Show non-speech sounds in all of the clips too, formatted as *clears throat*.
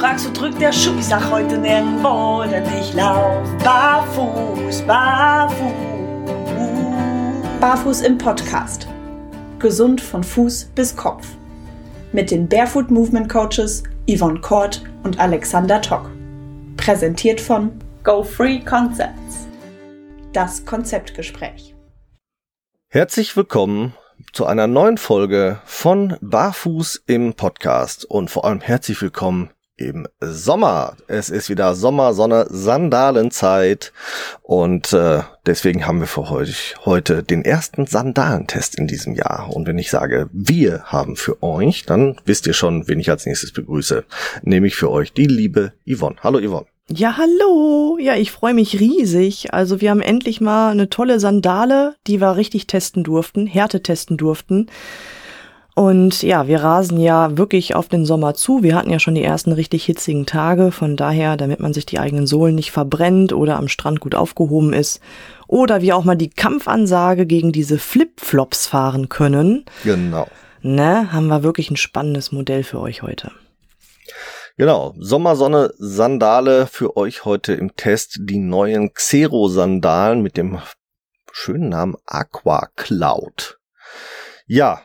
fragst, wo drückt der Schuh? Ich sag heute nirgendwo, denn ich lauf barfuß, barfuß. Barfuß im Podcast. Gesund von Fuß bis Kopf. Mit den Barefoot Movement Coaches Yvonne Kort und Alexander Tock. Präsentiert von Go Free Concepts. Das Konzeptgespräch. Herzlich willkommen zu einer neuen Folge von Barfuß im Podcast und vor allem herzlich willkommen im Sommer. Es ist wieder Sommer, Sonne, Sandalenzeit und äh, deswegen haben wir für heute, heute den ersten Sandalentest in diesem Jahr. Und wenn ich sage, wir haben für euch, dann wisst ihr schon, wen ich als nächstes begrüße. Nämlich für euch die liebe Yvonne. Hallo Yvonne. Ja, hallo. Ja, ich freue mich riesig. Also wir haben endlich mal eine tolle Sandale, die wir richtig testen durften, Härte testen durften. Und ja, wir rasen ja wirklich auf den Sommer zu. Wir hatten ja schon die ersten richtig hitzigen Tage. Von daher, damit man sich die eigenen Sohlen nicht verbrennt oder am Strand gut aufgehoben ist. Oder wir auch mal die Kampfansage gegen diese Flipflops fahren können. Genau. Ne, haben wir wirklich ein spannendes Modell für euch heute. Genau, Sommersonne Sandale für euch heute im Test. Die neuen Xero Sandalen mit dem schönen Namen Aqua Cloud. Ja,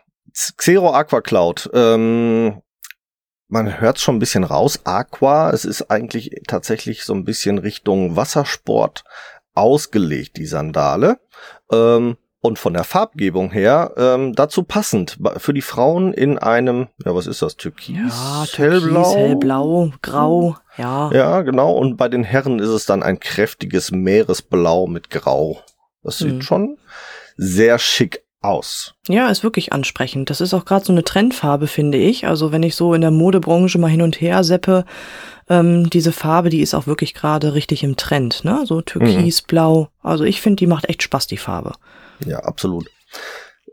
Xero Aqua Cloud. Ähm, man hört schon ein bisschen raus. Aqua, es ist eigentlich tatsächlich so ein bisschen Richtung Wassersport ausgelegt, die Sandale. Ähm, und von der Farbgebung her ähm, dazu passend für die Frauen in einem, ja, was ist das, Türkis? Ja, Türkis, hellblau, hellblau grau, ja. Ja, genau. Und bei den Herren ist es dann ein kräftiges Meeresblau mit Grau. Das sieht hm. schon sehr schick aus. Ja, ist wirklich ansprechend. Das ist auch gerade so eine Trendfarbe, finde ich. Also wenn ich so in der Modebranche mal hin und her seppe, ähm, diese Farbe, die ist auch wirklich gerade richtig im Trend, ne? So türkisblau. Mhm. Also ich finde, die macht echt Spaß, die Farbe. Ja, absolut.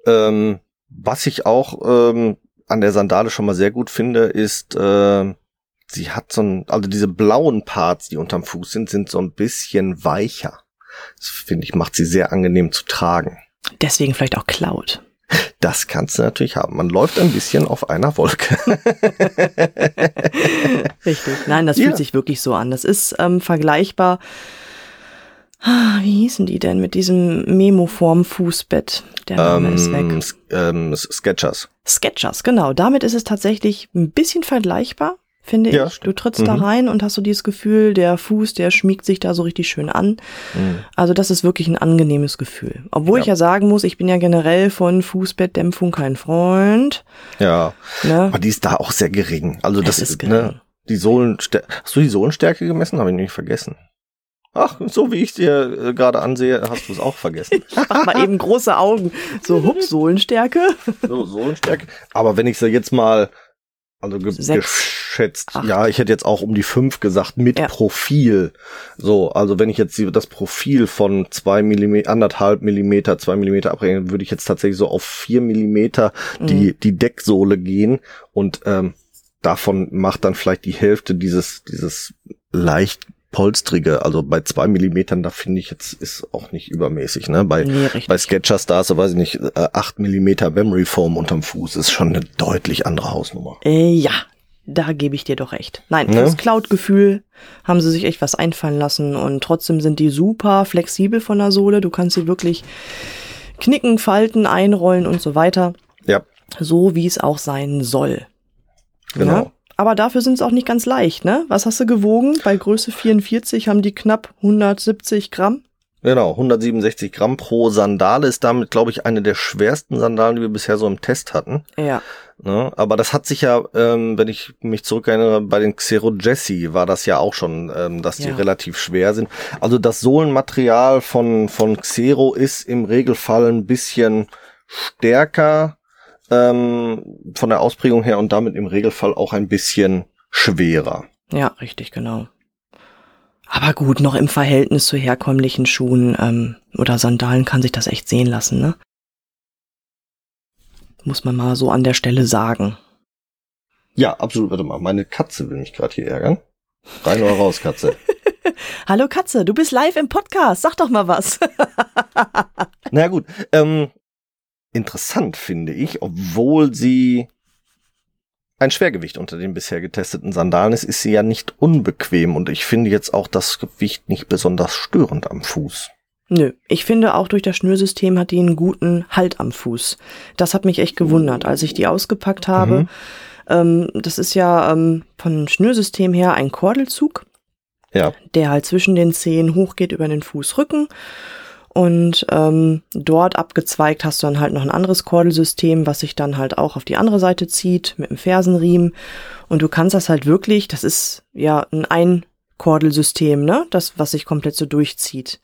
Ähm, was ich auch ähm, an der Sandale schon mal sehr gut finde, ist, äh, sie hat so ein, also diese blauen Parts, die unterm Fuß sind, sind so ein bisschen weicher. Das finde ich, macht sie sehr angenehm zu tragen. Deswegen vielleicht auch Cloud. Das kannst du natürlich haben. Man läuft ein bisschen auf einer Wolke. *laughs* Richtig. Nein, das ja. fühlt sich wirklich so an. Das ist ähm, vergleichbar Ah, wie hießen die denn mit diesem Memoform-Fußbett? Der Name ähm, ist weg. Ähm, Sketchers. Sketchers, genau. Damit ist es tatsächlich ein bisschen vergleichbar, finde ja, ich. Du trittst mhm. da rein und hast so dieses Gefühl, der Fuß, der schmiegt sich da so richtig schön an. Mhm. Also das ist wirklich ein angenehmes Gefühl. Obwohl ja. ich ja sagen muss, ich bin ja generell von Fußbettdämpfung kein Freund. Ja, ne? aber die ist da auch sehr gering. Also das es ist, ne, die Sohlenstärke. Hast du die Sohlenstärke gemessen? Habe ich nicht vergessen. Ach, so wie ich dir äh, gerade ansehe, hast du es auch vergessen. *laughs* ich mach mal eben große Augen. So, hup, *laughs* Sohlenstärke. so, Sohlenstärke. Aber wenn ich sie jetzt mal, also ge Sechs, geschätzt, acht. ja, ich hätte jetzt auch um die fünf gesagt, mit ja. Profil. So, also wenn ich jetzt das Profil von zwei Millimeter, anderthalb Millimeter, zwei Millimeter abrechne, würde ich jetzt tatsächlich so auf vier Millimeter die, mhm. die Decksohle gehen und ähm, davon macht dann vielleicht die Hälfte dieses, dieses leicht polstrige, also bei zwei Millimetern, da finde ich jetzt ist auch nicht übermäßig, ne? Bei, nee, bei Sketchers da ist, so weiß ich nicht, äh, acht Millimeter Memory Foam unterm Fuß ist schon eine deutlich andere Hausnummer. Äh, ja, da gebe ich dir doch recht. Nein, ne? das Cloud-Gefühl haben sie sich echt was einfallen lassen und trotzdem sind die super flexibel von der Sohle. Du kannst sie wirklich knicken, falten, einrollen und so weiter. Ja. So wie es auch sein soll. Genau. Ja? Aber dafür sind es auch nicht ganz leicht, ne? Was hast du gewogen? Bei Größe 44 haben die knapp 170 Gramm. Genau, 167 Gramm pro Sandale ist damit, glaube ich, eine der schwersten Sandalen, die wir bisher so im Test hatten. Ja. Ne? Aber das hat sich ja, ähm, wenn ich mich zurückerinnere, bei den Xero Jesse war das ja auch schon, ähm, dass die ja. relativ schwer sind. Also das Sohlenmaterial von, von Xero ist im Regelfall ein bisschen stärker ähm, von der Ausprägung her und damit im Regelfall auch ein bisschen schwerer. Ja, richtig, genau. Aber gut, noch im Verhältnis zu herkömmlichen Schuhen ähm, oder Sandalen kann sich das echt sehen lassen, ne? Muss man mal so an der Stelle sagen. Ja, absolut. Warte mal, meine Katze will mich gerade hier ärgern. Rein oder raus, Katze. *laughs* Hallo Katze, du bist live im Podcast. Sag doch mal was. Na gut, ähm, interessant, finde ich, obwohl sie ein Schwergewicht unter den bisher getesteten Sandalen ist, ist sie ja nicht unbequem und ich finde jetzt auch das Gewicht nicht besonders störend am Fuß. Nö, ich finde auch durch das Schnürsystem hat die einen guten Halt am Fuß. Das hat mich echt gewundert, als ich die ausgepackt habe. Mhm. Ähm, das ist ja ähm, von Schnürsystem her ein Kordelzug, ja. der halt zwischen den Zehen hochgeht über den Fußrücken. Und ähm, dort abgezweigt hast du dann halt noch ein anderes Kordelsystem, was sich dann halt auch auf die andere Seite zieht mit dem Fersenriemen. Und du kannst das halt wirklich, das ist ja ein Einkordelsystem, ne? Das, was sich komplett so durchzieht.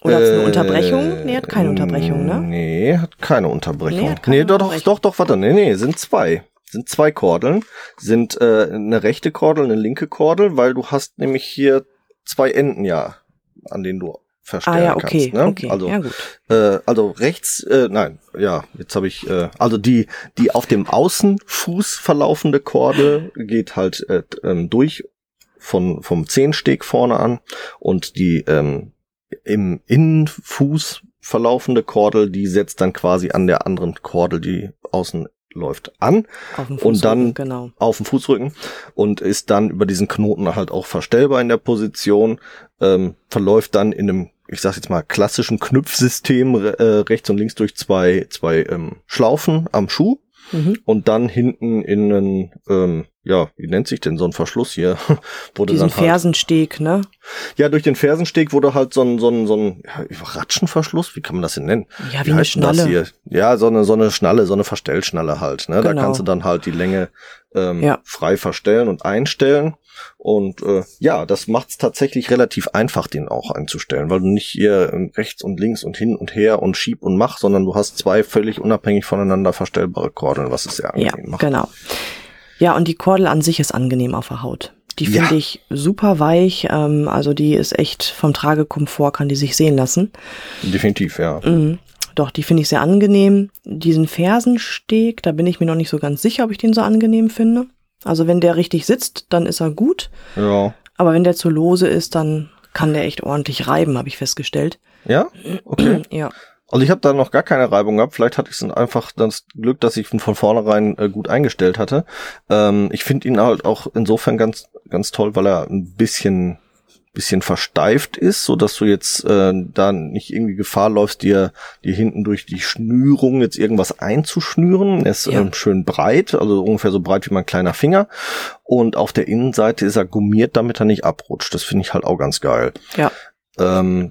Oder es eine äh, Unterbrechung? Nee, hat keine Unterbrechung, ne? Nee, hat keine Unterbrechung. Nee, keine nee doch, Unterbrechung. doch, doch, warte, nee, nee, sind zwei. Sind zwei Kordeln. Sind äh, eine rechte Kordel, eine linke Kordel, weil du hast nämlich hier zwei Enden ja, an denen du verstellen ah, ja, okay, kannst. Ne? Okay, also, ja. Äh, also rechts, äh, nein, ja, jetzt habe ich, äh, also die, die auf dem Außenfuß verlaufende Kordel geht halt äh, ähm, durch von vom Zehensteg vorne an und die ähm, im Innenfuß verlaufende Kordel, die setzt dann quasi an der anderen Kordel, die außen läuft an und dann genau. auf dem Fußrücken und ist dann über diesen Knoten halt auch verstellbar in der Position, ähm, verläuft dann in einem, ich sag jetzt mal, klassischen Knüpfsystem äh, rechts und links durch zwei, zwei ähm, Schlaufen am Schuh mhm. und dann hinten in einen, ähm, ja, wie nennt sich denn so ein Verschluss hier? *laughs* wurde Diesen dann halt, Fersensteg, ne? Ja, durch den Fersensteg wurde halt so ein, so ein, so ein ja, Ratschenverschluss, wie kann man das denn nennen? Ja, wie, wie eine Schnalle. Ja, so eine, so eine Schnalle, so eine Verstellschnalle halt, ne? Genau. Da kannst du dann halt die Länge ähm, ja. frei verstellen und einstellen. Und äh, ja, das macht es tatsächlich relativ einfach, den auch einzustellen, weil du nicht hier ähm, rechts und links und hin und her und schieb und mach, sondern du hast zwei völlig unabhängig voneinander verstellbare Kordeln, was es sehr angenehm ja, macht. Genau. Ja, und die Kordel an sich ist angenehm auf der Haut. Die finde ja. ich super weich, ähm, also die ist echt vom Tragekomfort, kann die sich sehen lassen. Definitiv, ja. Mhm. Doch, die finde ich sehr angenehm. Diesen Fersensteg, da bin ich mir noch nicht so ganz sicher, ob ich den so angenehm finde. Also wenn der richtig sitzt, dann ist er gut. Ja. Aber wenn der zu lose ist, dann kann der echt ordentlich reiben, habe ich festgestellt. Ja? *clears throat* Okay. ja. Also ich habe da noch gar keine Reibung gehabt. Vielleicht hatte ich es einfach das Glück, dass ich ihn von vornherein äh, gut eingestellt hatte. Ähm, ich finde ihn halt auch insofern ganz ganz toll, weil er ein bisschen bisschen versteift ist, so dass du jetzt äh, da nicht irgendwie Gefahr läufst, dir dir hinten durch die Schnürung jetzt irgendwas einzuschnüren. Er ist ja. ähm, schön breit, also ungefähr so breit wie mein kleiner Finger. Und auf der Innenseite ist er gummiert, damit er nicht abrutscht. Das finde ich halt auch ganz geil. Ja. Ähm,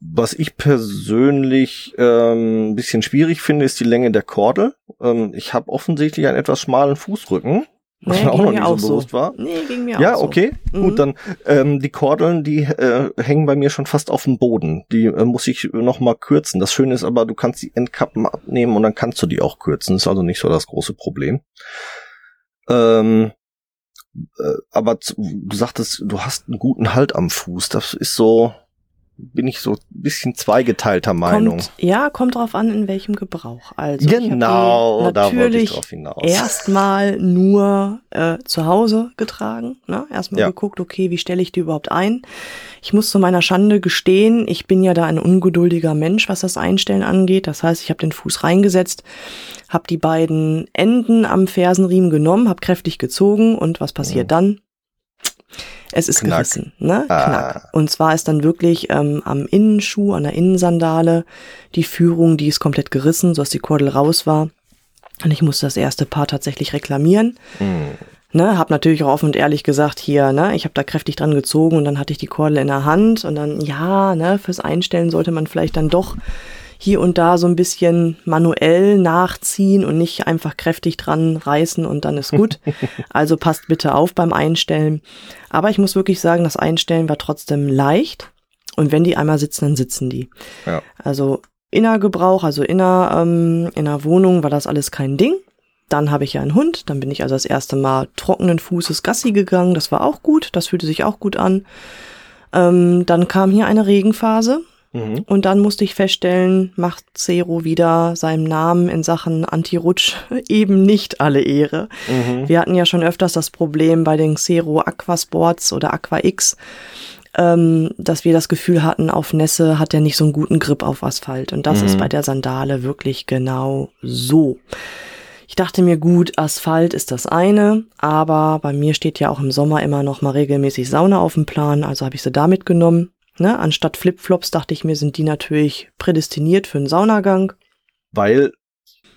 was ich persönlich ähm, ein bisschen schwierig finde, ist die Länge der Kordel. Ähm, ich habe offensichtlich einen etwas schmalen Fußrücken. Was nee, mir auch noch nicht so bewusst war. Nee, ging mir ja, auch so. okay. Mhm. Gut, dann ähm, die Kordeln, die äh, hängen bei mir schon fast auf dem Boden. Die äh, muss ich noch mal kürzen. Das Schöne ist aber, du kannst die Endkappen abnehmen und dann kannst du die auch kürzen. Das ist also nicht so das große Problem. Ähm, äh, aber du sagtest, du hast einen guten Halt am Fuß. Das ist so, bin ich so ein bisschen zweigeteilter Meinung. Kommt, ja, kommt drauf an, in welchem Gebrauch. Also genau, da wollte ich drauf hinaus. Erstmal nur äh, zu Hause getragen. Ne? Erstmal ja. geguckt, okay, wie stelle ich die überhaupt ein? Ich muss zu meiner Schande gestehen, ich bin ja da ein ungeduldiger Mensch, was das Einstellen angeht. Das heißt, ich habe den Fuß reingesetzt, habe die beiden Enden am Fersenriemen genommen, habe kräftig gezogen und was passiert mhm. dann? Es ist Knack. gerissen, ne? Ah. Knack. Und zwar ist dann wirklich ähm, am Innenschuh, an der Innensandale die Führung, die ist komplett gerissen, so dass die Kordel raus war. Und ich musste das erste Paar tatsächlich reklamieren. Mhm. Ne, hab natürlich auch offen und ehrlich gesagt, hier, ne, ich habe da kräftig dran gezogen und dann hatte ich die Kordel in der Hand und dann, ja, ne, fürs Einstellen sollte man vielleicht dann doch hier und da so ein bisschen manuell nachziehen und nicht einfach kräftig dran reißen und dann ist gut. *laughs* also passt bitte auf beim Einstellen. Aber ich muss wirklich sagen, das Einstellen war trotzdem leicht. Und wenn die einmal sitzen, dann sitzen die. Ja. Also Innergebrauch, also inner, ähm, in der Wohnung war das alles kein Ding. Dann habe ich ja einen Hund, dann bin ich also das erste Mal trockenen Fußes Gassi gegangen. Das war auch gut, das fühlte sich auch gut an. Ähm, dann kam hier eine Regenphase. Mhm. Und dann musste ich feststellen, macht Zero wieder seinem Namen in Sachen Anti-Rutsch *laughs* eben nicht alle Ehre. Mhm. Wir hatten ja schon öfters das Problem bei den Zero Aquasports oder Aqua X, ähm, dass wir das Gefühl hatten, auf Nässe hat er nicht so einen guten Grip auf Asphalt. Und das mhm. ist bei der Sandale wirklich genau so. Ich dachte mir, gut, Asphalt ist das eine, aber bei mir steht ja auch im Sommer immer noch mal regelmäßig Sauna auf dem Plan, also habe ich sie da mitgenommen. Ne? Anstatt Flipflops dachte ich mir, sind die natürlich prädestiniert für einen Saunagang. Weil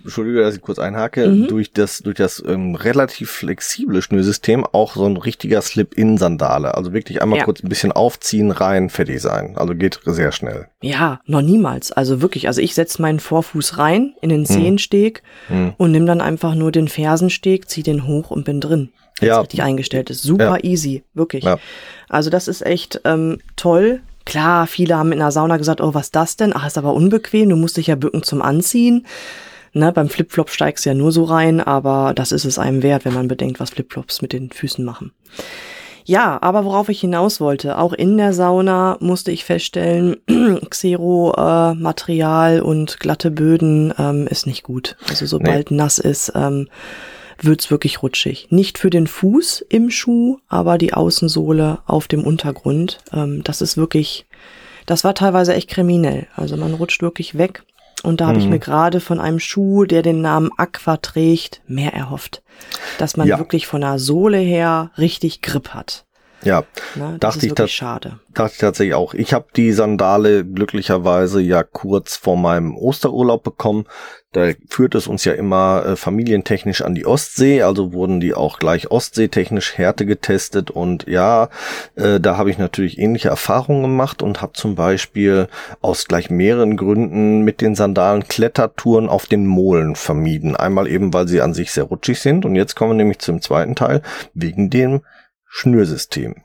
Entschuldige, dass ich kurz einhake, mhm. durch das, durch das ähm, relativ flexible Schnürsystem auch so ein richtiger Slip-In-Sandale. Also wirklich einmal ja. kurz ein bisschen aufziehen, rein, fertig sein. Also geht sehr schnell. Ja, noch niemals. Also wirklich, also ich setze meinen Vorfuß rein in den mhm. Zehensteg mhm. und nimm dann einfach nur den Fersensteg, zieh den hoch und bin drin. Ja. richtig eingestellt ist. Super ja. easy, wirklich. Ja. Also das ist echt ähm, toll. Klar, viele haben in der Sauna gesagt, oh, was das denn? Ach, ist aber unbequem, du musst dich ja bücken zum Anziehen. Ne, beim Flipflop steigst du ja nur so rein, aber das ist es einem wert, wenn man bedenkt, was Flipflops mit den Füßen machen. Ja, aber worauf ich hinaus wollte, auch in der Sauna musste ich feststellen, *clears throat* Xero-Material äh, und glatte Böden ähm, ist nicht gut. Also sobald nee. nass ist, ähm, wird's wirklich rutschig. Nicht für den Fuß im Schuh, aber die Außensohle auf dem Untergrund. Ähm, das ist wirklich, das war teilweise echt kriminell. Also man rutscht wirklich weg. Und da habe ich mir mhm. gerade von einem Schuh, der den Namen Aqua trägt, mehr erhofft. Dass man ja. wirklich von der Sohle her richtig Grip hat. Ja, Na, das dachte ich schade. Dachte ich tatsächlich auch. Ich habe die Sandale glücklicherweise ja kurz vor meinem Osterurlaub bekommen. Da führt es uns ja immer äh, familientechnisch an die Ostsee, also wurden die auch gleich ostseetechnisch Härte getestet und ja, äh, da habe ich natürlich ähnliche Erfahrungen gemacht und habe zum Beispiel aus gleich mehreren Gründen mit den Sandalen Klettertouren auf den Molen vermieden. Einmal eben, weil sie an sich sehr rutschig sind und jetzt kommen wir nämlich zum zweiten Teil, wegen dem Schnürsystem.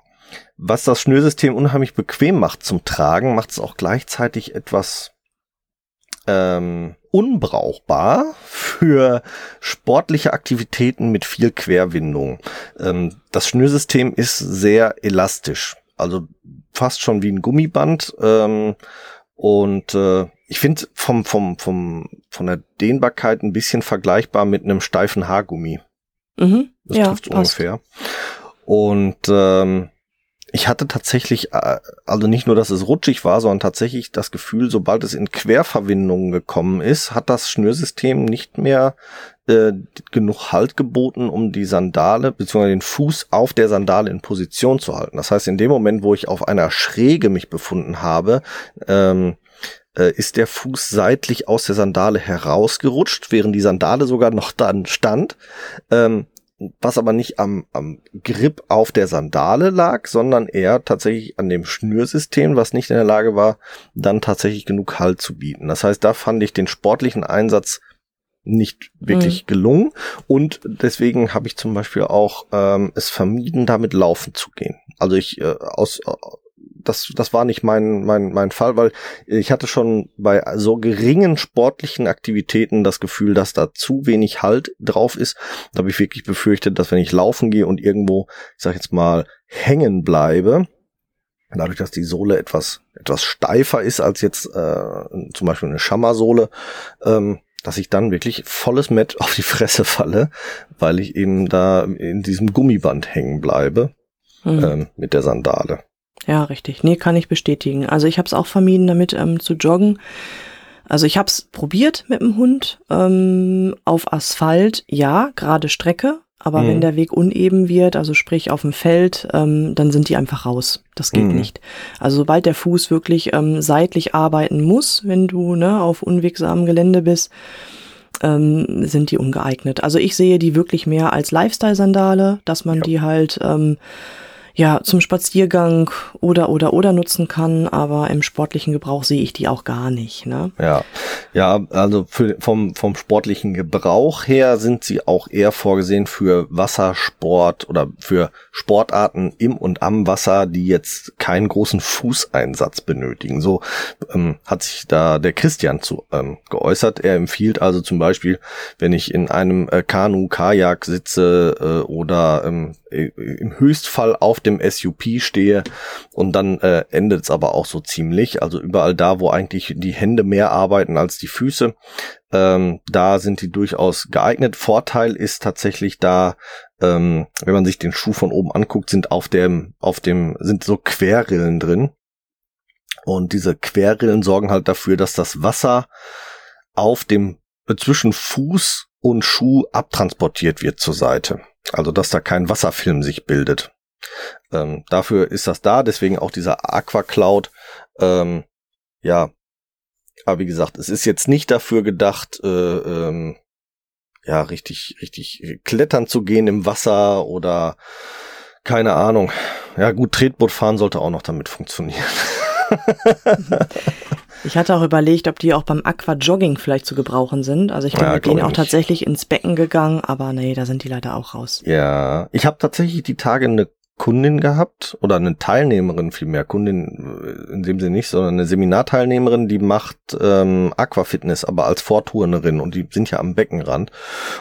Was das Schnürsystem unheimlich bequem macht zum Tragen, macht es auch gleichzeitig etwas ähm, unbrauchbar für sportliche Aktivitäten mit viel Querwindung. Ähm, das Schnürsystem ist sehr elastisch, also fast schon wie ein Gummiband. Ähm, und äh, ich finde vom, vom, vom, von der Dehnbarkeit ein bisschen vergleichbar mit einem steifen Haargummi. Mhm, das ja, trifft ungefähr. Und ähm, ich hatte tatsächlich, äh, also nicht nur, dass es rutschig war, sondern tatsächlich das Gefühl, sobald es in Querverbindungen gekommen ist, hat das Schnürsystem nicht mehr äh, genug Halt geboten, um die Sandale bzw. den Fuß auf der Sandale in Position zu halten. Das heißt, in dem Moment, wo ich auf einer Schräge mich befunden habe, ähm, äh, ist der Fuß seitlich aus der Sandale herausgerutscht, während die Sandale sogar noch dann stand. Ähm, was aber nicht am, am Grip auf der Sandale lag, sondern eher tatsächlich an dem Schnürsystem, was nicht in der Lage war, dann tatsächlich genug Halt zu bieten. Das heißt, da fand ich den sportlichen Einsatz nicht wirklich mhm. gelungen und deswegen habe ich zum Beispiel auch ähm, es vermieden, damit laufen zu gehen. Also ich äh, aus äh, das, das war nicht mein, mein, mein Fall, weil ich hatte schon bei so geringen sportlichen Aktivitäten das Gefühl, dass da zu wenig Halt drauf ist. Da habe ich wirklich befürchtet, dass wenn ich laufen gehe und irgendwo, ich sag jetzt mal, hängen bleibe, dadurch, dass die Sohle etwas, etwas steifer ist als jetzt äh, zum Beispiel eine Schammersohle, ähm, dass ich dann wirklich volles Met auf die Fresse falle, weil ich eben da in diesem Gummiband hängen bleibe mhm. ähm, mit der Sandale. Ja, richtig. Nee, kann ich bestätigen. Also ich habe es auch vermieden, damit ähm, zu joggen. Also ich habe es probiert mit dem Hund ähm, auf Asphalt, ja, gerade Strecke. Aber mhm. wenn der Weg uneben wird, also sprich auf dem Feld, ähm, dann sind die einfach raus. Das geht mhm. nicht. Also sobald der Fuß wirklich ähm, seitlich arbeiten muss, wenn du ne, auf unwegsamem Gelände bist, ähm, sind die ungeeignet. Also ich sehe die wirklich mehr als Lifestyle-Sandale, dass man ja. die halt ähm, ja, zum Spaziergang oder oder oder nutzen kann, aber im sportlichen Gebrauch sehe ich die auch gar nicht. Ne? Ja, ja, also für, vom vom sportlichen Gebrauch her sind sie auch eher vorgesehen für Wassersport oder für Sportarten im und am Wasser, die jetzt keinen großen Fußeinsatz benötigen. So ähm, hat sich da der Christian zu ähm, geäußert. Er empfiehlt also zum Beispiel, wenn ich in einem äh, Kanu, Kajak sitze äh, oder ähm, im Höchstfall auf dem SUP stehe und dann äh, endet es aber auch so ziemlich. Also überall da, wo eigentlich die Hände mehr arbeiten als die Füße, ähm, da sind die durchaus geeignet. Vorteil ist tatsächlich da, ähm, wenn man sich den Schuh von oben anguckt, sind auf dem, auf dem, sind so Querrillen drin. Und diese Querrillen sorgen halt dafür, dass das Wasser auf dem äh, zwischen Fuß und Schuh abtransportiert wird zur Seite. Also dass da kein Wasserfilm sich bildet. Ähm, dafür ist das da, deswegen auch dieser Aqua Cloud. Ähm, ja, aber wie gesagt, es ist jetzt nicht dafür gedacht, äh, ähm, ja, richtig, richtig klettern zu gehen im Wasser oder keine Ahnung. Ja, gut, Tretboot fahren sollte auch noch damit funktionieren. *laughs* Ich hatte auch überlegt, ob die auch beim Aqua-Jogging vielleicht zu gebrauchen sind. Also ich bin ja, mit denen auch nicht. tatsächlich ins Becken gegangen, aber nee, da sind die leider auch raus. Ja, ich habe tatsächlich die Tage eine Kundin gehabt oder eine Teilnehmerin vielmehr, Kundin in dem Sinne nicht, sondern eine Seminarteilnehmerin, die macht ähm, Aquafitness, aber als Vorturnerin und die sind ja am Beckenrand.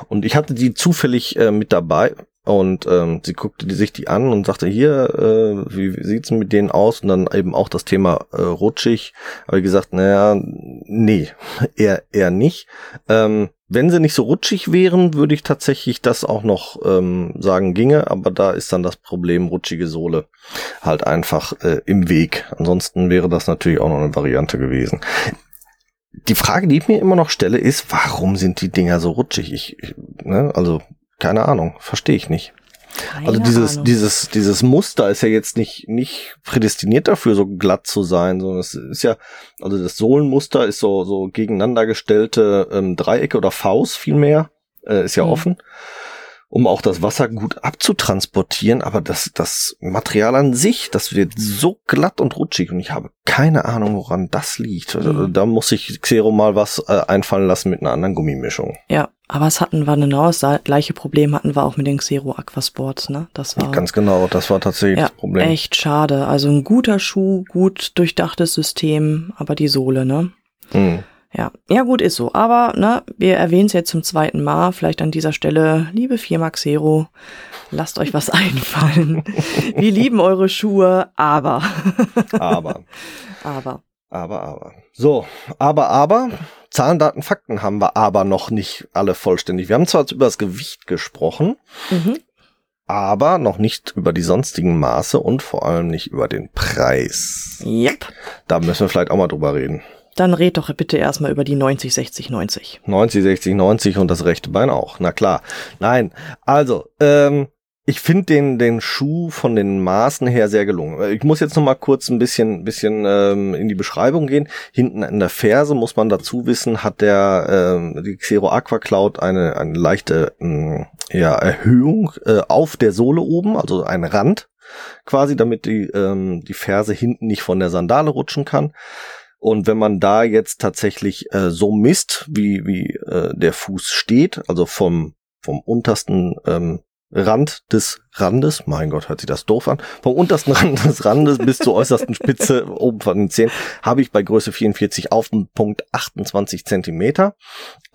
Und ich hatte die zufällig äh, mit dabei und ähm, sie guckte die sich die an und sagte, hier, äh, wie, wie sieht's mit denen aus? Und dann eben auch das Thema äh, rutschig. Aber wie gesagt, naja, nee, *laughs* eher, eher nicht. Ähm, wenn sie nicht so rutschig wären, würde ich tatsächlich das auch noch ähm, sagen ginge, aber da ist dann das Problem rutschige Sohle halt einfach äh, im Weg. Ansonsten wäre das natürlich auch noch eine Variante gewesen. Die Frage, die ich mir immer noch stelle, ist, warum sind die Dinger so rutschig? Ich, ich ne, also keine Ahnung, verstehe ich nicht. Keine also dieses, Ahnung. dieses, dieses Muster ist ja jetzt nicht, nicht prädestiniert dafür, so glatt zu sein, sondern es ist ja, also das Sohlenmuster ist so, so gegeneinander gestellte ähm, Dreiecke oder Faust vielmehr, äh, ist ja mhm. offen um auch das Wasser gut abzutransportieren, aber das, das Material an sich, das wird so glatt und rutschig und ich habe keine Ahnung, woran das liegt. Also, mhm. Da muss ich Xero mal was äh, einfallen lassen mit einer anderen Gummimischung. Ja, aber es hatten wir genau das gleiche Problem hatten wir auch mit den Xero Aquasports, ne? Das war ganz genau, das war tatsächlich ja, das Problem. Echt schade. Also ein guter Schuh, gut durchdachtes System, aber die Sohle, ne? Mhm. Ja, ja gut, ist so. Aber ne, wir erwähnen es jetzt zum zweiten Mal. Vielleicht an dieser Stelle, liebe Firma Xero, lasst euch was *laughs* einfallen. wir lieben eure Schuhe, aber. aber. *laughs* Aber. Aber, aber. So, aber, aber. Zahlen, Daten, Fakten haben wir aber noch nicht alle vollständig. Wir haben zwar über das Gewicht gesprochen, mhm. aber noch nicht über die sonstigen Maße und vor allem nicht über den Preis. Yep. Da müssen wir vielleicht auch mal drüber reden. Dann red doch bitte erstmal über die 90, 60, 90. 90, 60, 90 und das rechte Bein auch. Na klar. Nein, also, ähm, ich finde den, den Schuh von den Maßen her sehr gelungen. Ich muss jetzt noch mal kurz ein bisschen, bisschen ähm, in die Beschreibung gehen. Hinten in der Ferse muss man dazu wissen, hat der ähm, die Xero Aqua Cloud eine, eine leichte ähm, ja, Erhöhung äh, auf der Sohle oben, also ein Rand quasi, damit die, ähm, die Ferse hinten nicht von der Sandale rutschen kann. Und wenn man da jetzt tatsächlich äh, so misst, wie, wie äh, der Fuß steht, also vom, vom untersten ähm, Rand des Randes, mein Gott, hört sich das doof an, vom untersten *laughs* Rand des Randes bis zur äußersten Spitze *laughs* oben von den Zehen, habe ich bei Größe 44 auf den Punkt 28 Zentimeter.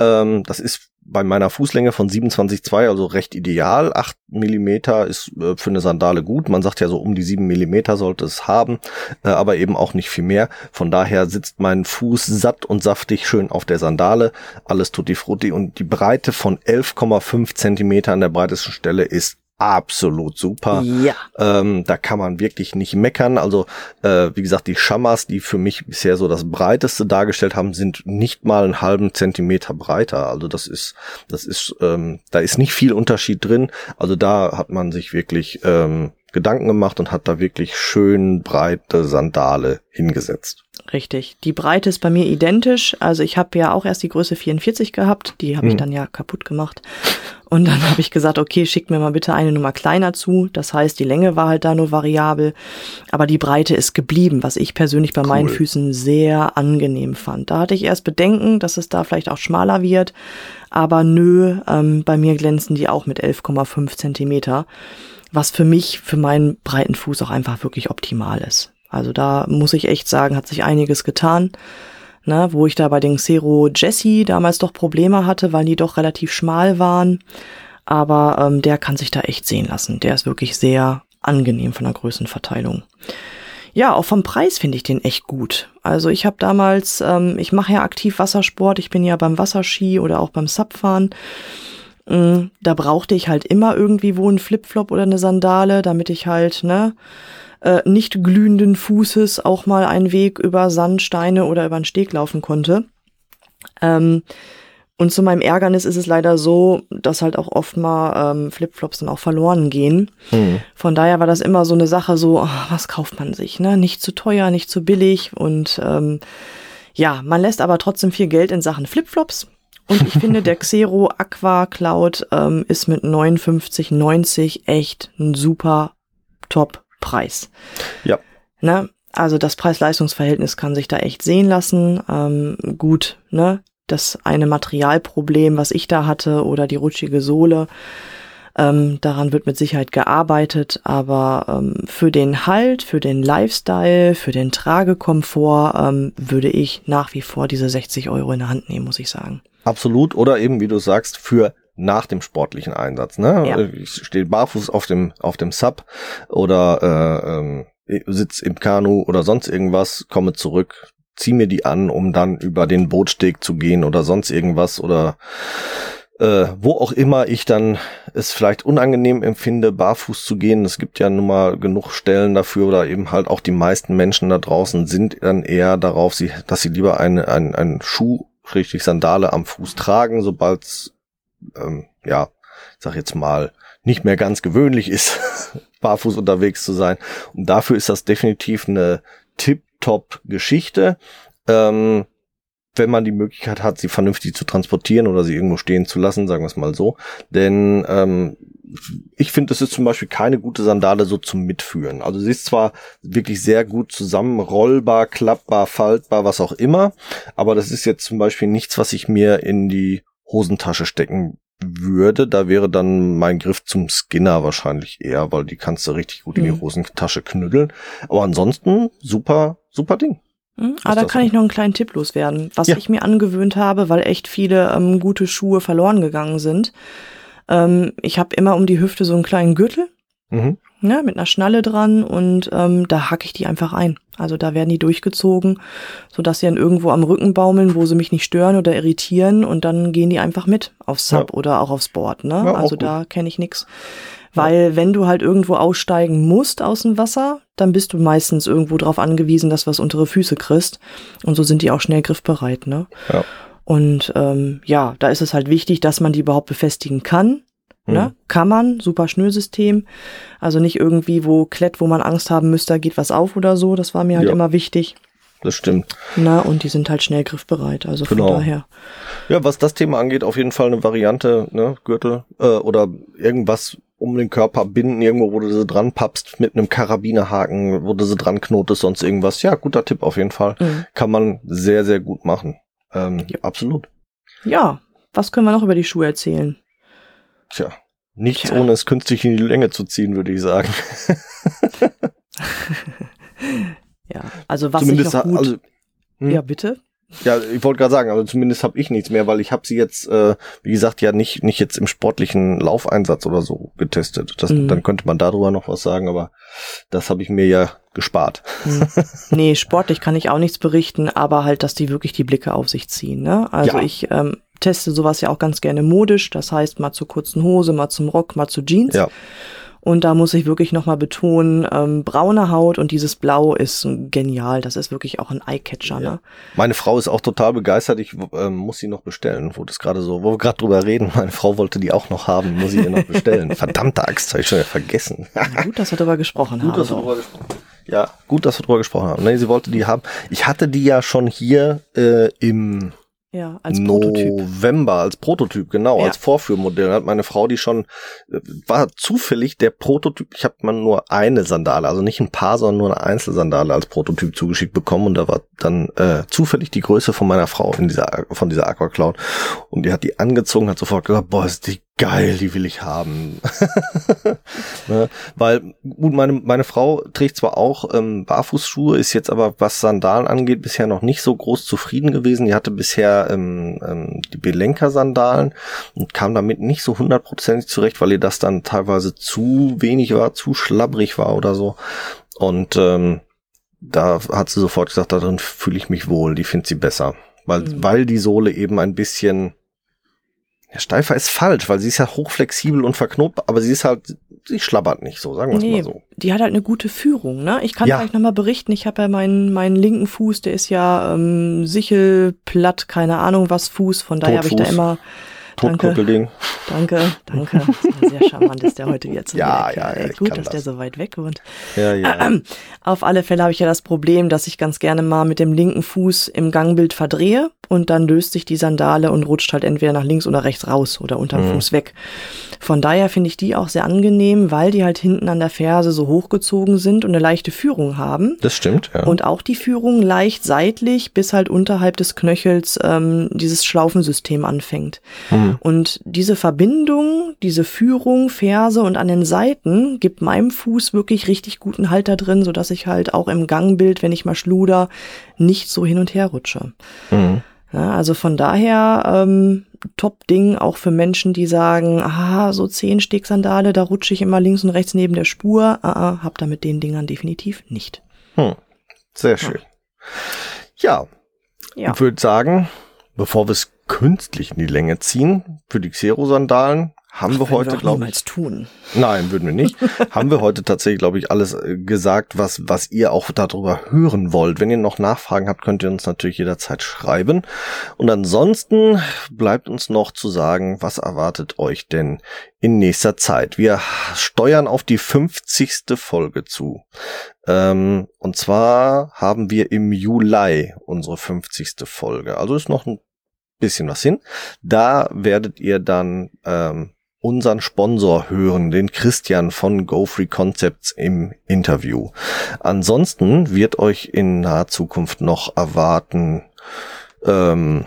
Ähm, das ist bei meiner Fußlänge von 27,2, also recht ideal. 8 Millimeter ist äh, für eine Sandale gut. Man sagt ja so um die 7 Millimeter sollte es haben, äh, aber eben auch nicht viel mehr. Von daher sitzt mein Fuß satt und saftig schön auf der Sandale. Alles tutti frutti und die Breite von 11,5 Zentimeter an der breitesten Stelle ist absolut super. Ja. Ähm, da kann man wirklich nicht meckern. Also äh, wie gesagt, die Schamas, die für mich bisher so das breiteste dargestellt haben, sind nicht mal einen halben Zentimeter breiter. Also das ist, das ist, ähm, da ist nicht viel Unterschied drin. Also da hat man sich wirklich ähm, Gedanken gemacht und hat da wirklich schön breite Sandale hingesetzt. Richtig. Die Breite ist bei mir identisch. Also ich habe ja auch erst die Größe 44 gehabt. Die habe hm. ich dann ja kaputt gemacht. Und dann *laughs* habe ich gesagt, okay, schickt mir mal bitte eine Nummer kleiner zu. Das heißt, die Länge war halt da nur variabel. Aber die Breite ist geblieben, was ich persönlich bei cool. meinen Füßen sehr angenehm fand. Da hatte ich erst Bedenken, dass es da vielleicht auch schmaler wird. Aber nö, ähm, bei mir glänzen die auch mit 11,5 Zentimeter was für mich, für meinen breiten Fuß auch einfach wirklich optimal ist. Also da muss ich echt sagen, hat sich einiges getan. Ne, wo ich da bei den Xero Jesse damals doch Probleme hatte, weil die doch relativ schmal waren. Aber ähm, der kann sich da echt sehen lassen. Der ist wirklich sehr angenehm von der Größenverteilung. Ja, auch vom Preis finde ich den echt gut. Also ich habe damals, ähm, ich mache ja aktiv Wassersport, ich bin ja beim Wasserski oder auch beim Subfahren Mm, da brauchte ich halt immer irgendwie wo einen Flipflop oder eine Sandale, damit ich halt, ne, äh, nicht glühenden Fußes auch mal einen Weg über Sandsteine oder über einen Steg laufen konnte. Ähm, Und zu meinem Ärgernis ist es leider so, dass halt auch oft mal ähm, Flipflops dann auch verloren gehen. Mhm. Von daher war das immer so eine Sache, so, oh, was kauft man sich, ne? Nicht zu teuer, nicht zu billig. Und ähm, ja, man lässt aber trotzdem viel Geld in Sachen Flipflops. Und ich finde, der *laughs* Xero Aqua Cloud ähm, ist mit 59,90 echt ein super Top-Preis. Ja. Ne? Also das Preis-Leistungs-Verhältnis kann sich da echt sehen lassen. Ähm, gut, ne? Das eine Materialproblem, was ich da hatte, oder die rutschige Sohle, ähm, daran wird mit Sicherheit gearbeitet, aber ähm, für den Halt, für den Lifestyle, für den Tragekomfort ähm, würde ich nach wie vor diese 60 Euro in der Hand nehmen, muss ich sagen. Absolut. Oder eben, wie du sagst, für nach dem sportlichen Einsatz. Ne? Ja. Ich stehe barfuß auf dem auf dem Sub oder äh, ähm, sitz im Kanu oder sonst irgendwas, komme zurück, zieh mir die an, um dann über den Bootsteg zu gehen oder sonst irgendwas oder äh, wo auch immer ich dann es vielleicht unangenehm empfinde, barfuß zu gehen. Es gibt ja nun mal genug Stellen dafür oder eben halt auch die meisten Menschen da draußen sind dann eher darauf, sie, dass sie lieber einen, einen, einen Schuh richtig Sandale am Fuß tragen, sobald ähm, ja, sag jetzt mal, nicht mehr ganz gewöhnlich ist, *laughs* barfuß unterwegs zu sein. Und dafür ist das definitiv eine tip-top-Geschichte. Ähm, wenn man die Möglichkeit hat, sie vernünftig zu transportieren oder sie irgendwo stehen zu lassen, sagen wir es mal so. Denn ähm, ich finde, es ist zum Beispiel keine gute Sandale so zum Mitführen. Also sie ist zwar wirklich sehr gut zusammen, rollbar, klappbar, faltbar, was auch immer, aber das ist jetzt zum Beispiel nichts, was ich mir in die Hosentasche stecken würde. Da wäre dann mein Griff zum Skinner wahrscheinlich eher, weil die kannst du richtig gut mhm. in die mhm. Hosentasche knüddeln. Aber ansonsten super, super Ding. Mhm. Ah, da kann ich noch einen kleinen Tipp loswerden, was ja. ich mir angewöhnt habe, weil echt viele ähm, gute Schuhe verloren gegangen sind. Ähm, ich habe immer um die Hüfte so einen kleinen Gürtel. Mhm. Ne, mit einer Schnalle dran und ähm, da hacke ich die einfach ein. Also da werden die durchgezogen, so dass sie dann irgendwo am Rücken baumeln, wo sie mich nicht stören oder irritieren und dann gehen die einfach mit aufs Sub ja. oder auch aufs Board. Ne? Ja, also da kenne ich nix. Weil wenn du halt irgendwo aussteigen musst aus dem Wasser, dann bist du meistens irgendwo drauf angewiesen, dass du was untere Füße kriegst. Und so sind die auch schnell griffbereit. Ne? Ja. Und ähm, ja, da ist es halt wichtig, dass man die überhaupt befestigen kann. Ne? Mhm. Kann man, super Schnürsystem. Also nicht irgendwie, wo Klett, wo man Angst haben müsste, da geht was auf oder so. Das war mir halt ja. immer wichtig. Das stimmt. Na, und die sind halt schnell griffbereit. Also genau. von daher. Ja, was das Thema angeht, auf jeden Fall eine Variante, ne, Gürtel äh, oder irgendwas um den Körper binden, irgendwo, wo du sie dran pappst, mit einem Karabinerhaken, wo du sie dran knotest, sonst irgendwas. Ja, guter Tipp auf jeden Fall. Mhm. Kann man sehr, sehr gut machen. Ähm, ja. Absolut. Ja, was können wir noch über die Schuhe erzählen? Tja, nichts Tja. ohne es künstlich in die Länge zu ziehen, würde ich sagen. *laughs* ja, also was Zumindest ich noch gut... Also, hm? Ja, bitte? Ja, ich wollte gerade sagen, also zumindest habe ich nichts mehr, weil ich habe sie jetzt, äh, wie gesagt, ja nicht nicht jetzt im sportlichen Laufeinsatz oder so getestet. Das, mhm. Dann könnte man darüber noch was sagen, aber das habe ich mir ja gespart. Mhm. *laughs* Nee, sportlich kann ich auch nichts berichten, aber halt, dass die wirklich die Blicke auf sich ziehen. Ne? Also ja. ich ähm, teste sowas ja auch ganz gerne modisch, das heißt mal zur kurzen Hose, mal zum Rock, mal zu Jeans. Ja. Und da muss ich wirklich nochmal betonen, ähm, braune Haut und dieses Blau ist genial. Das ist wirklich auch ein Eyecatcher. Ja. Ne? Meine Frau ist auch total begeistert. Ich ähm, muss sie noch bestellen. Wo das gerade so, wo wir gerade drüber reden, meine Frau wollte die auch noch haben, muss ich ihr noch bestellen. *laughs* Verdammte Axt, habe ich schon wieder vergessen. Gut, dass wir darüber gesprochen Gut, haben. Dass wir darüber gesprochen. Ja, gut, dass wir darüber gesprochen haben. Nee, sie wollte die haben. Ich hatte die ja schon hier äh, im ja, als Prototyp. November als Prototyp, genau, ja. als Vorführmodell. Hat meine Frau die schon, äh, war zufällig der Prototyp, ich habe mal nur eine Sandale, also nicht ein paar, sondern nur eine Einzelsandale als Prototyp zugeschickt bekommen und da war dann äh, zufällig die Größe von meiner Frau in dieser, von dieser Aqua Cloud und die hat die angezogen, hat sofort gesagt, boah, ist die geil, die will ich haben. *laughs* ne? Weil, gut, meine, meine Frau trägt zwar auch ähm, Barfußschuhe, ist jetzt aber, was Sandalen angeht, bisher noch nicht so groß zufrieden gewesen. Die hatte bisher ähm, ähm, die Belenker-Sandalen und kam damit nicht so hundertprozentig zurecht, weil ihr das dann teilweise zu wenig war, zu schlabbrig war oder so. Und ähm, da hat sie sofort gesagt, darin fühle ich mich wohl, die findet sie besser. Weil, mhm. weil die Sohle eben ein bisschen Ja, steifer ist falsch, weil sie ist ja hochflexibel und verknotet, aber sie ist halt, sie schlabbert nicht so, sagen wir nee, mal so. Die hat halt eine gute Führung, ne? Ich kann ja. vielleicht nochmal berichten, ich habe ja meinen, meinen linken Fuß, der ist ja ähm, sichelplatt, keine Ahnung was Fuß, von daher habe ich da immer Danke, danke, danke. sehr charmant ist der heute jetzt. *laughs* ja, ja, ja, Gut, dass das. der so weit weg wohnt. Ja, ja. *clears throat* Auf alle Fälle habe ich ja das Problem, dass ich ganz gerne mal mit dem linken Fuß im Gangbild verdrehe und dann löst sich die Sandale und rutscht halt entweder nach links oder rechts raus oder unterm mhm. Fuß weg. Von daher finde ich die auch sehr angenehm, weil die halt hinten an der Ferse so hochgezogen sind und eine leichte Führung haben. Das stimmt, ja. Und auch die Führung leicht seitlich bis halt unterhalb des Knöchels ähm, dieses Schlaufensystem anfängt. Mhm. Und diese Verbindung, diese Führung, Ferse und an den Seiten gibt meinem Fuß wirklich richtig guten Halt da drin, sodass ich halt auch im Gangbild, wenn ich mal schluder, nicht so hin und her rutsche. Mhm. Ja, also von daher ähm, Top-Ding auch für Menschen, die sagen, ah, so zehn Stegsandale, da rutsche ich immer links und rechts neben der Spur. Ah, ah, hab da mit den Dingern definitiv nicht. Hm. Sehr schön. Ja. ja. Ich würde sagen, bevor wir es künstlich in die Länge ziehen, für die Xero-Sandalen haben Ach, wir heute, glaube ich. tun. Nein, würden wir nicht. *laughs* haben wir heute tatsächlich, glaube ich, alles äh, gesagt, was, was ihr auch darüber hören wollt. Wenn ihr noch Nachfragen habt, könnt ihr uns natürlich jederzeit schreiben. Und ansonsten bleibt uns noch zu sagen, was erwartet euch denn in nächster Zeit? Wir steuern auf die 50. Folge zu. Ähm, und zwar haben wir im Juli unsere 50. Folge. Also ist noch ein bisschen was hin. Da werdet ihr dann ähm, unseren Sponsor hören, den Christian von GoFree Concepts im Interview. Ansonsten wird euch in naher Zukunft noch erwarten ähm,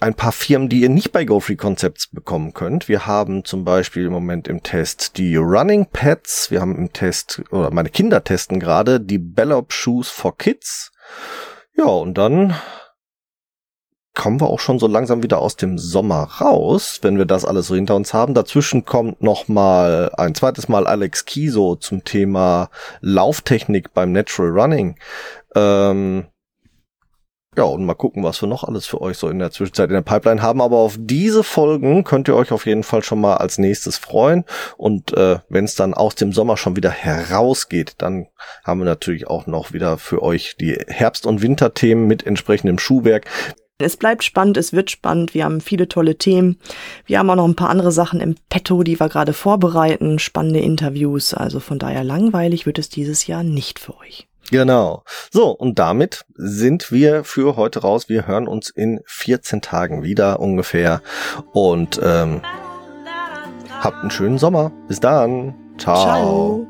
ein paar Firmen, die ihr nicht bei GoFree Concepts bekommen könnt. Wir haben zum Beispiel im Moment im Test die Running Pads. Wir haben im Test, oder meine Kinder testen gerade die Bellop Shoes for Kids. Ja, und dann kommen wir auch schon so langsam wieder aus dem Sommer raus, wenn wir das alles so hinter uns haben. Dazwischen kommt noch mal ein zweites Mal Alex Kiso zum Thema Lauftechnik beim Natural Running. Ähm, ja, und mal gucken, was wir noch alles für euch so in der Zwischenzeit in der Pipeline haben. Aber auf diese Folgen könnt ihr euch auf jeden Fall schon mal als nächstes freuen. Und äh, wenn es dann aus dem Sommer schon wieder herausgeht, dann haben wir natürlich auch noch wieder für euch die Herbst- und Winterthemen mit entsprechendem Schuhwerk. Es bleibt spannend, es wird spannend. Wir haben viele tolle Themen. Wir haben auch noch ein paar andere Sachen im Petto, die wir gerade vorbereiten. Spannende Interviews. Also von daher langweilig wird es dieses Jahr nicht für euch. Genau. So, und damit sind wir für heute raus. Wir hören uns in 14 Tagen wieder ungefähr. Und ähm, habt einen schönen Sommer. Bis dann. Ciao. Ciao.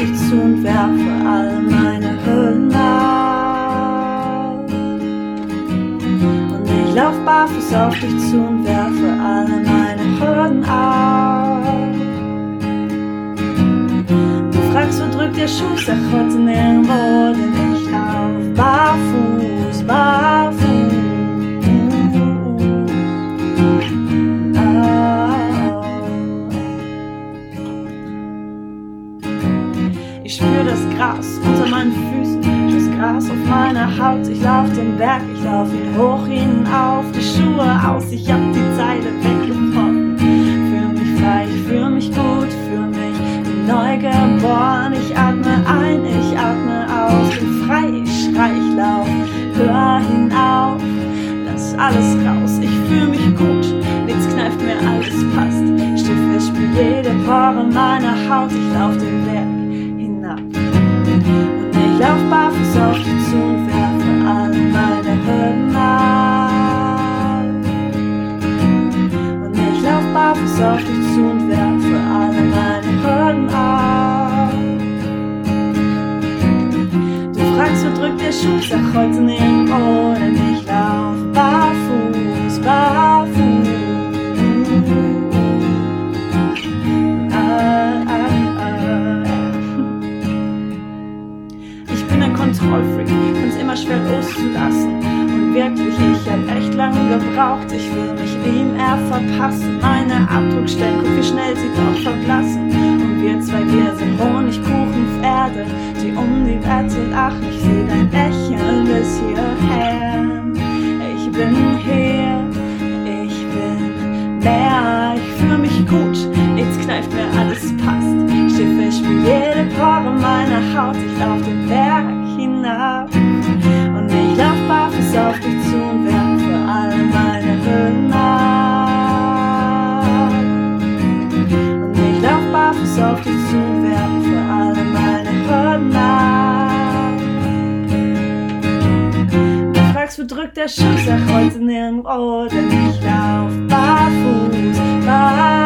Dich zu und werfe raus. Ich fühl mich gut, nichts kneift mir, alles passt. Stift, ich spür jede Pore meiner Haut, ich lauf den Berg lauf barfuß auf dich zu und werfe alle meine Hürden ab. Und ich lauf barfuß auf dich zu und werfe alle meine Hürden ab. Du fragst, wo drückt der Schuh, sag heute nicht, oh, denn ich lauf barfuß, barfuß. Kontrollfreak, find's immer schwer loszulassen. Und wirklich, ich hab echt lange gebraucht, ich will mich ihm eher verpassen. Meine Abdruckstellen, guck wie schnell sie doch verblassen. Und wir zwei, wir sind Honigkuchenpferde, die um die Wette lachen. Ich seh dein Lächeln bis hierher. Ich bin hier, jede Pore meiner Haut, ich lauf den Berg hinab. Und ich lauf barfuß auf dich zu und werfe all meine Hürden ab. Und ich lauf barfuß auf dich zu und werfe alle meine Hürden ab. Du fragst, wo drückt der Schuss, sag heute nirgendwo, denn ich lauf barfuß, barfuß.